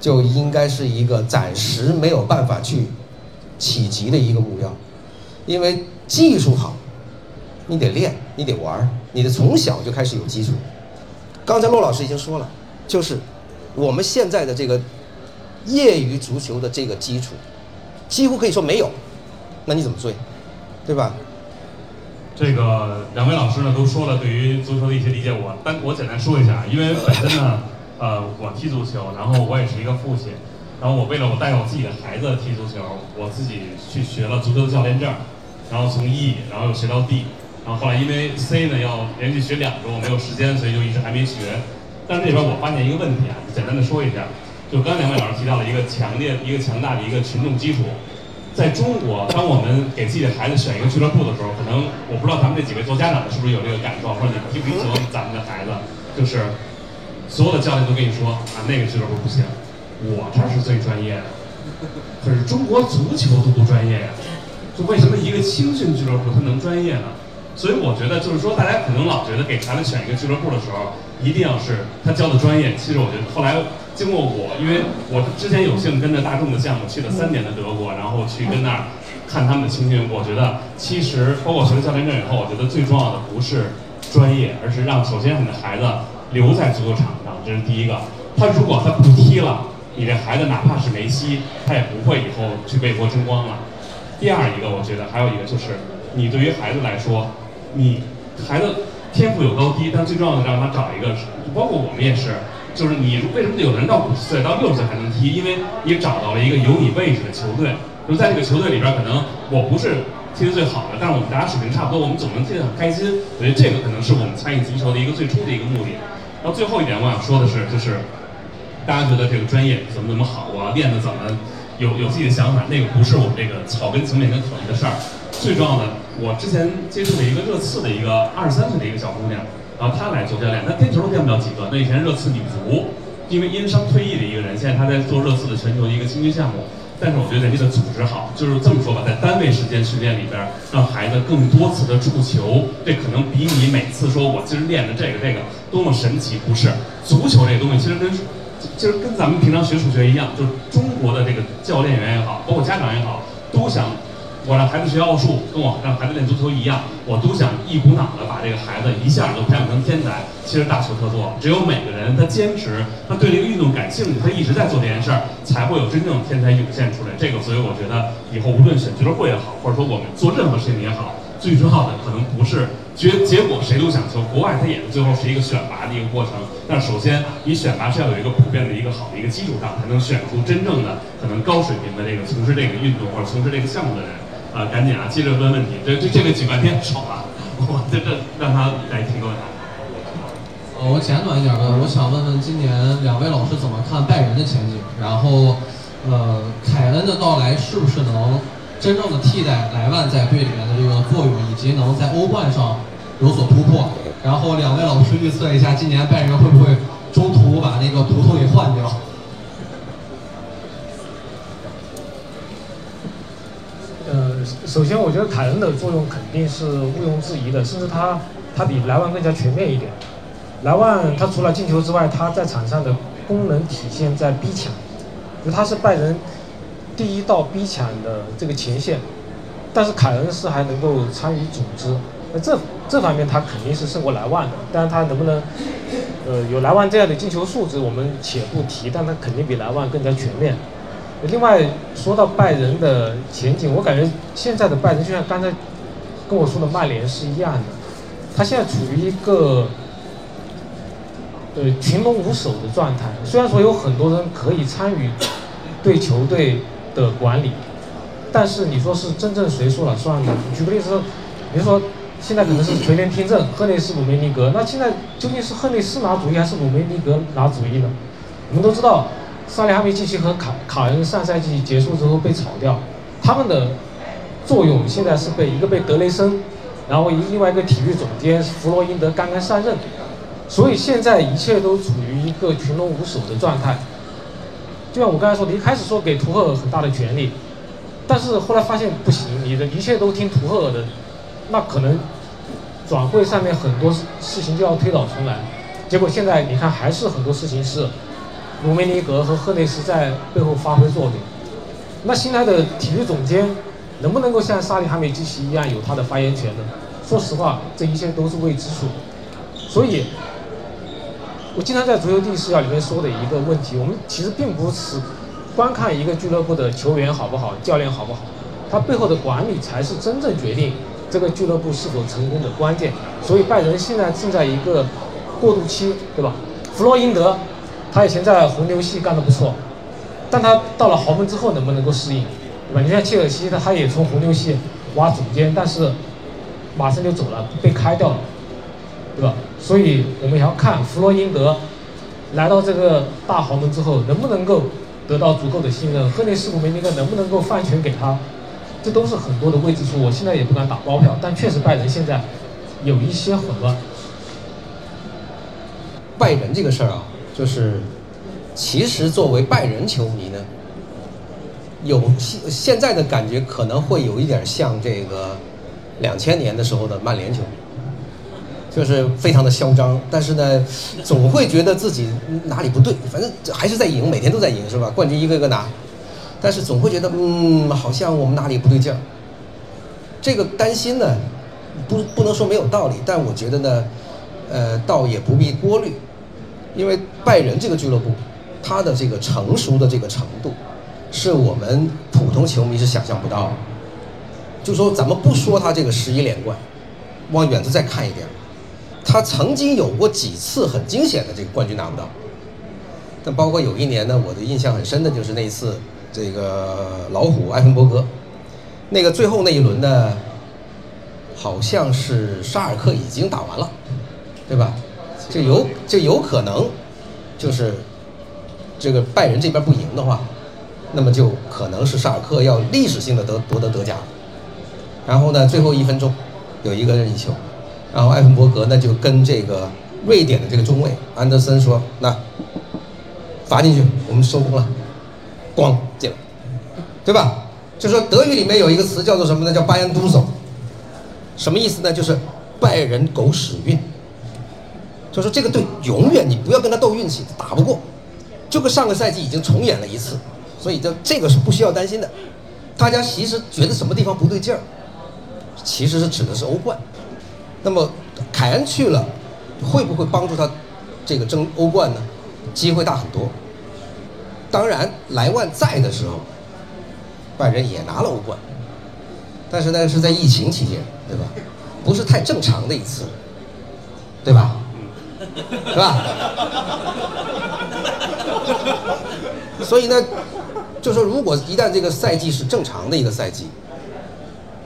就应该是一个暂时没有办法去企及的一个目标，因为技术好，你得练，你得玩，你得从小就开始有基础。刚才骆老师已经说了，就是我们现在的这个业余足球的这个基础，几乎可以说没有，那你怎么追？对吧？这个两位老师呢都说了对于足球的一些理解，我单我简单说一下，因为本身呢，呃，我踢足球，然后我也是一个父亲，然后我为了我带我自己的孩子踢足球，我自己去学了足球教练证，然后从 E，然后又学到 D，然后后来因为 C 呢要连续学两周，没有时间，所以就一直还没学。但是这边我发现一个问题啊，简单的说一下，就刚两位老师提到了一个强烈、一个强大的一个群众基础。在中国，当我们给自己的孩子选一个俱乐部的时候，可能我不知道咱们这几位做家长的是不是有这个感受，或者你听不提醒咱们的孩子，就是所有的教练都跟你说啊，那个俱乐部不行，我这是最专业的。可是中国足球都不专业呀，就为什么一个青训俱乐部它能专业呢？所以我觉得就是说，大家可能老觉得给孩子选一个俱乐部的时候，一定要是他教的专业。其实我觉得后来。经过我，因为我之前有幸跟着大众的项目去了三年的德国，然后去跟那儿看他们的青训。我觉得其实包括学了教练证以后，我觉得最重要的不是专业，而是让首先你的孩子留在足球场上，这是第一个。他如果他不踢了，你这孩子哪怕是梅西，他也不会以后去为国争光了。第二一个，我觉得还有一个就是，你对于孩子来说，你孩子天赋有高低，但最重要的让他找一个，包括我们也是。就是你为什么有人到五十岁到六十岁还能踢？因为你找到了一个有你位置的球队。就在这个球队里边，可能我不是踢得最好的，但是我们大家水平差不多，我们总能踢得很开心。我觉得这个可能是我们参与足球的一个最初的一个目的。然后最后一点我想说的是，就是大家觉得这个专业怎么怎么好啊，练的怎么有有自己的想法，那个不是我们这个草根层面跟考虑的事儿。最重要的，我之前接触了一个热刺的一个二十三岁的一个小姑娘。然后他来做教练，他颠球都颠不了几个。那以前热刺女足，因为因伤退役的一个人，现在他在做热刺的全球一个青训项目。但是我觉得人家的组织好，就是这么说吧，在单位时间训练里边，让孩子更多次的触球，这可能比你每次说我今儿练的这个这个多么神奇。不是足球这个东西，其实跟其实跟咱们平常学数学一样，就是中国的这个教练员也好，包括家长也好，都想。我让孩子学奥数，跟我让孩子练足球一样，我都想一股脑的把这个孩子一下就培养成天才。其实大错特错，只有每个人他坚持，他对这个运动感兴趣，他一直在做这件事儿，才会有真正的天才涌现出来。这个，所以我觉得以后无论选俱乐部也好，或者说我们做任何事情也好，最重要的可能不是结结果谁都想求。国外他也是最后是一个选拔的一个过程，但首先你选拔是要有一个普遍的一个好的一个基础上，才能选出真正的可能高水平的这个从事这个运动或者从事这个项目的人。啊，赶紧啊，接着问问题。这这这位举半天手啊，我这这让他来提个问题。呃，我简短一点的，我想问问今年两位老师怎么看拜仁的前景？然后，呃，凯恩的到来是不是能真正的替代莱万在队里面的这个作用，以及能在欧冠上有所突破？然后两位老师预测一下，今年拜仁会不会中途把那个图图给换掉？首先，我觉得凯恩的作用肯定是毋庸置疑的，甚至他他比莱万更加全面一点。莱万他除了进球之外，他在场上的功能体现在逼抢，就他是拜仁第一道逼抢的这个前线。但是凯恩是还能够参与组织，那这这方面他肯定是胜过莱万的。但是他能不能呃有莱万这样的进球素质，我们且不提，但他肯定比莱万更加全面。另外说到拜仁的前景，我感觉现在的拜仁就像刚才跟我说的曼联是一样的，他现在处于一个呃群龙无首的状态。虽然说有很多人可以参与对球队的管理，但是你说是真正谁说了算呢？举个例子，比如说现在可能是垂帘听政，赫内斯鲁梅尼格，那现在究竟是赫内斯拿主意还是鲁梅尼格拿主意呢？我们都知道，萨利哈梅基奇和卡卡恩上赛季结束之后被炒掉，他们的作用现在是被一个被德雷森，然后另外一个体育总监弗洛因德刚刚上任，所以现在一切都处于一个群龙无首的状态。就像我刚才说的，一开始说给图赫尔很大的权利，但是后来发现不行，你的一切都听图赫尔的，那可能转会上面很多事情就要推倒重来。结果现在你看，还是很多事情是卢梅尼格和赫内斯在背后发挥作用。那新来的体育总监能不能够像沙利哈梅基奇一样有他的发言权呢？说实话，这一切都是未知数。所以，我经常在足球第一视角里面说的一个问题，我们其实并不是观看一个俱乐部的球员好不好，教练好不好，他背后的管理才是真正决定这个俱乐部是否成功的关键。所以拜仁现在正在一个过渡期，对吧？弗洛因德，他以前在红牛系干得不错，但他到了豪门之后能不能够适应，对吧？你像切尔西，他他也从红牛系挖总监，但是马上就走了，被开掉了。对吧？所以我们也要看弗洛因德来到这个大豪门之后，能不能够得到足够的信任，赫内斯古梅尼格能不能够放权给他，这都是很多的未知数。我现在也不敢打包票，但确实拜仁现在有一些混乱。拜仁这个事儿啊，就是其实作为拜仁球迷呢，有现现在的感觉可能会有一点像这个两千年的时候的曼联球迷。就是非常的嚣张，但是呢，总会觉得自己哪里不对，反正还是在赢，每天都在赢，是吧？冠军一个个拿，但是总会觉得，嗯，好像我们哪里不对劲儿。这个担心呢，不不能说没有道理，但我觉得呢，呃，倒也不必过滤，因为拜仁这个俱乐部，它的这个成熟的这个程度，是我们普通球迷是想象不到的。就说咱们不说他这个十一连冠，往远处再看一点。他曾经有过几次很惊险的这个冠军拿不到，但包括有一年呢，我的印象很深的就是那一次这个老虎埃芬伯格，那个最后那一轮呢，好像是沙尔克已经打完了，对吧？这有这有可能，就是这个拜仁这边不赢的话，那么就可能是沙尔克要历史性的得夺得德甲，然后呢，最后一分钟有一个任意球。然后埃芬伯格呢就跟这个瑞典的这个中卫安德森说：“那罚进去，我们收工了，咣进了，对吧？就说德语里面有一个词叫做什么呢？叫巴恩都索，什么意思呢？就是拜仁狗屎运。就说这个队永远你不要跟他斗运气，打不过，就跟上个赛季已经重演了一次，所以这这个是不需要担心的。大家其实觉得什么地方不对劲儿，其实是指的是欧冠。”那么，凯恩去了，会不会帮助他这个争欧冠呢？机会大很多。当然，莱万在的时候，拜仁也拿了欧冠，但是那是在疫情期间，对吧？不是太正常的一次，对吧？是吧？所以呢，就说如果一旦这个赛季是正常的一个赛季，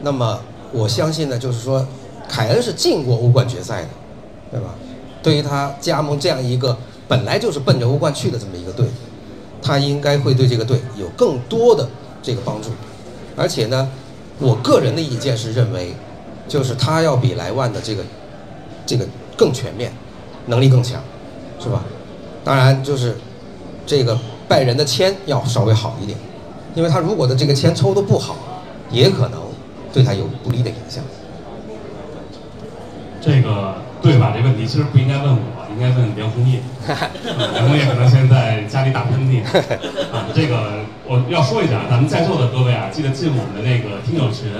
那么我相信呢，就是说。凯恩是进过欧冠决赛的，对吧？对于他加盟这样一个本来就是奔着欧冠去的这么一个队，他应该会对这个队有更多的这个帮助。而且呢，我个人的意见是认为，就是他要比莱万的这个这个更全面，能力更强，是吧？当然就是这个拜仁的签要稍微好一点，因为他如果的这个签抽的不好，也可能对他有不利的影响。这个对吧？这问题其实不应该问我，应该问梁红叶。梁红叶可能现在家里打喷嚏。啊，这个我要说一下，咱们在座的各位啊，记得进我们的那个听友群，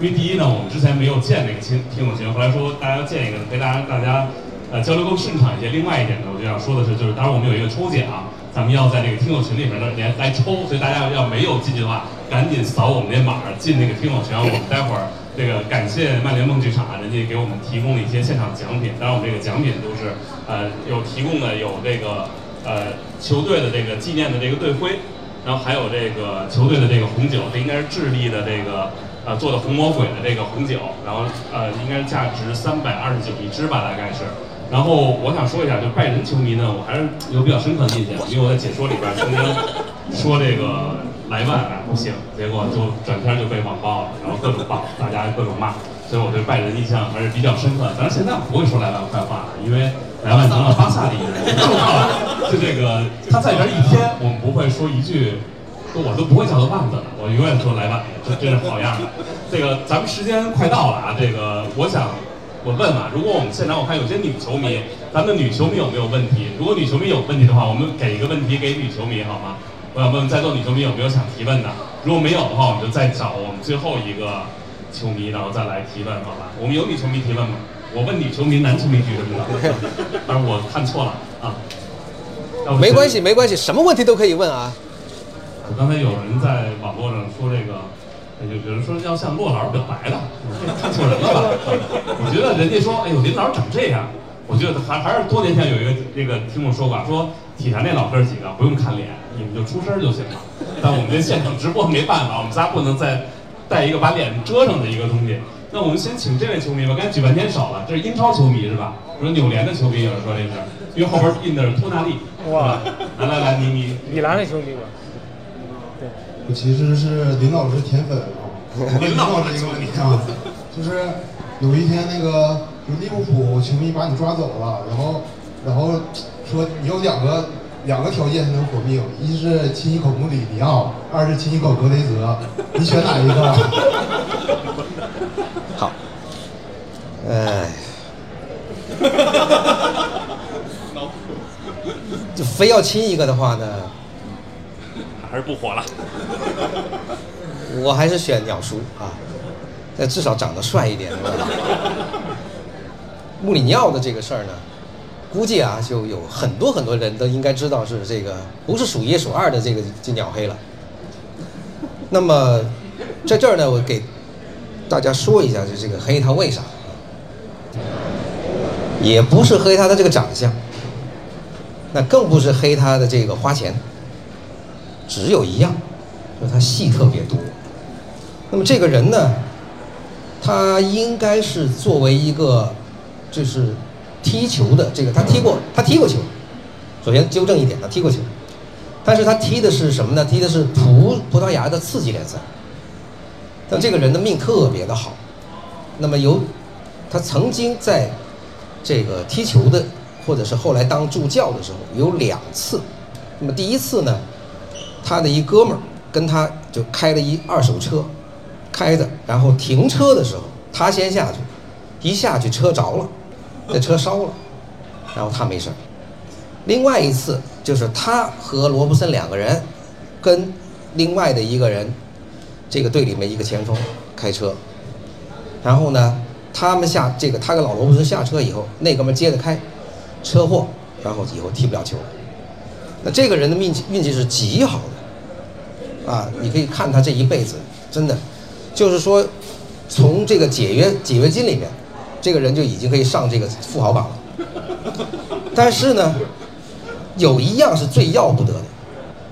因为第一呢，我们之前没有建那个听听友群，后来说大家要建一个，给大家大家呃交流更顺畅一些。另外一点呢，我就要说的是，就是当然我们有一个抽奖，咱们要在这个听友群里面呢来来抽，所以大家要没有进去的话，赶紧扫我们这码进那个听友群，我们待会儿。这个感谢曼联梦剧场啊，人家给我们提供了一些现场奖品。当然，我们这个奖品都是呃有提供的有这个呃球队的这个纪念的这个队徽，然后还有这个球队的这个红酒，这应该是智利的这个呃做的红魔鬼的这个红酒，然后呃应该价值三百二十九一支吧，大概是。然后我想说一下，就拜仁球迷呢，我还是有比较深刻的印象，因为我在解说里边曾经说这个莱万啊不行，结果就转天就被网暴了，然后各种爆，大家各种骂，所以我对拜仁印象还是比较深刻的。当然现在我不会说莱万坏话了，因为莱万成了巴萨的一员，就这个他在这一天，我们不会说一句。我都不会叫他万子了，我永远说莱万，这真是好样的。这个咱们时间快到了啊，这个我想。我问问，如果我们现场我看有些女球迷，咱们女球迷有没有问题？如果女球迷有问题的话，我们给一个问题给女球迷好吗？我想问问在座女球迷有没有想提问的？如果没有的话，我们就再找我们最后一个球迷，然后再来提问，好吧？我们有女球迷提问吗？我问女球迷，男球迷举什么手？但 是我看错了啊。没关系，没关系，什么问题都可以问啊。我刚才有人在网络上说这个。有有人说要向骆老师表白了，看错人了吧？我觉得人家说，哎呦，林老师长这样，我觉得还还是多年前有一个这个听众说过，说体坛那老哥几个不用看脸，你们就出声就行了。但我们这现场直播没办法，我们仨不能再带一个把脸遮上的一个东西。那我们先请这位球迷吧，刚才举半天手了，这是英超球迷是吧？说纽联的球迷，有人说这是，因为后边印的是托纳利，哇，来来来，你你米兰的球迷吧。我其实是林老师铁粉啊，我问林老师一个问题啊，就是有一天那个就利物浦球迷把你抓走了，然后然后说你有两个两个条件才能活命，一是亲一口穆里尼奥，二是亲一口格雷泽，你选哪一个？好，哎，就非要亲一个的话呢？还是不火了。我还是选鸟叔啊，但至少长得帅一点。穆里尼奥的这个事儿呢，估计啊就有很多很多人都应该知道是这个不是数一数二的这个这鸟黑了。那么在这儿呢，我给大家说一下，就这个黑他为啥？也不是黑他的这个长相，那更不是黑他的这个花钱。只有一样，就是他戏特别多。那么这个人呢，他应该是作为一个，就是踢球的这个，他踢过，他踢过球。首先纠正一点，他踢过球，但是他踢的是什么呢？踢的是葡葡萄牙的次级联赛。但这个人的命特别的好。那么有，他曾经在这个踢球的，或者是后来当助教的时候，有两次。那么第一次呢？他的一哥们儿跟他就开了一二手车，开着，然后停车的时候，他先下去，一下去车着了，那车烧了，然后他没事儿。另外一次就是他和罗布森两个人，跟另外的一个人，这个队里面一个前锋开车，然后呢，他们下这个他跟老罗布森下车以后，那哥们接着开，车祸，然后以后踢不了球。那这个人的运气运气是极好的，啊，你可以看他这一辈子，真的，就是说，从这个解约解约金里面，这个人就已经可以上这个富豪榜了。但是呢，有一样是最要不得的，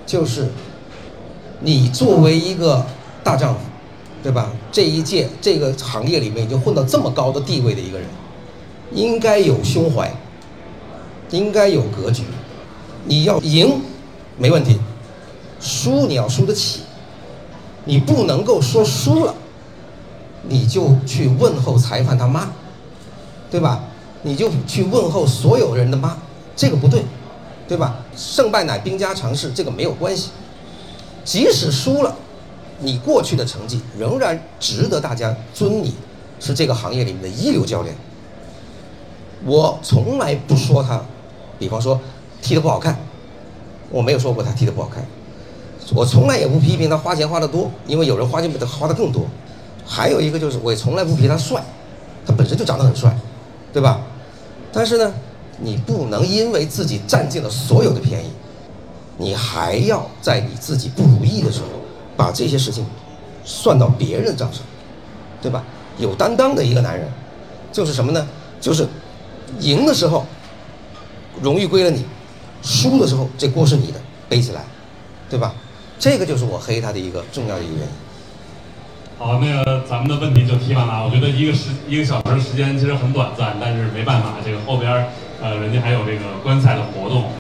就是你作为一个大丈夫，对吧？这一届这个行业里面已经混到这么高的地位的一个人，应该有胸怀，应该有格局。你要赢，没问题；输你要输得起。你不能够说输了，你就去问候裁判他妈，对吧？你就去问候所有人的妈，这个不对，对吧？胜败乃兵家常事，这个没有关系。即使输了，你过去的成绩仍然值得大家尊你，是这个行业里面的一流教练。我从来不说他，比方说。踢得不好看，我没有说过他踢得不好看，我从来也不批评他花钱花得多，因为有人花钱比他花的更多。还有一个就是，我也从来不批他帅，他本身就长得很帅，对吧？但是呢，你不能因为自己占尽了所有的便宜，你还要在你自己不如意的时候，把这些事情算到别人账上，对吧？有担当的一个男人，就是什么呢？就是赢的时候荣誉归了你，输的时候这锅是你的，背起来，对吧？这个就是我黑他的一个重要的一个原因。好，那个咱们的问题就提完了。我觉得一个时一个小时时间其实很短暂，但是没办法，这个后边呃人家还有这个观赛的活动。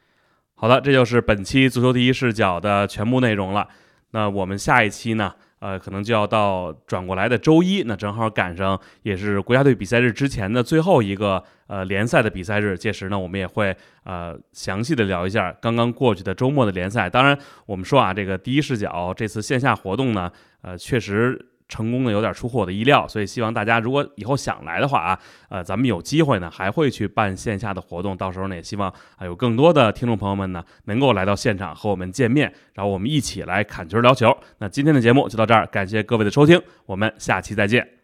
好的，这就是本期足球第一视角的全部内容了。那我们下一期呢？呃，可能就要到转过来的周一，那正好赶上也是国家队比赛日之前的最后一个呃联赛的比赛日。届时呢，我们也会呃详细的聊一下刚刚过去的周末的联赛。当然，我们说啊，这个第一视角这次线下活动呢，呃，确实。成功的有点出乎我的意料，所以希望大家如果以后想来的话啊，呃，咱们有机会呢还会去办线下的活动，到时候呢也希望啊有更多的听众朋友们呢能够来到现场和我们见面，然后我们一起来砍球聊球。那今天的节目就到这儿，感谢各位的收听，我们下期再见。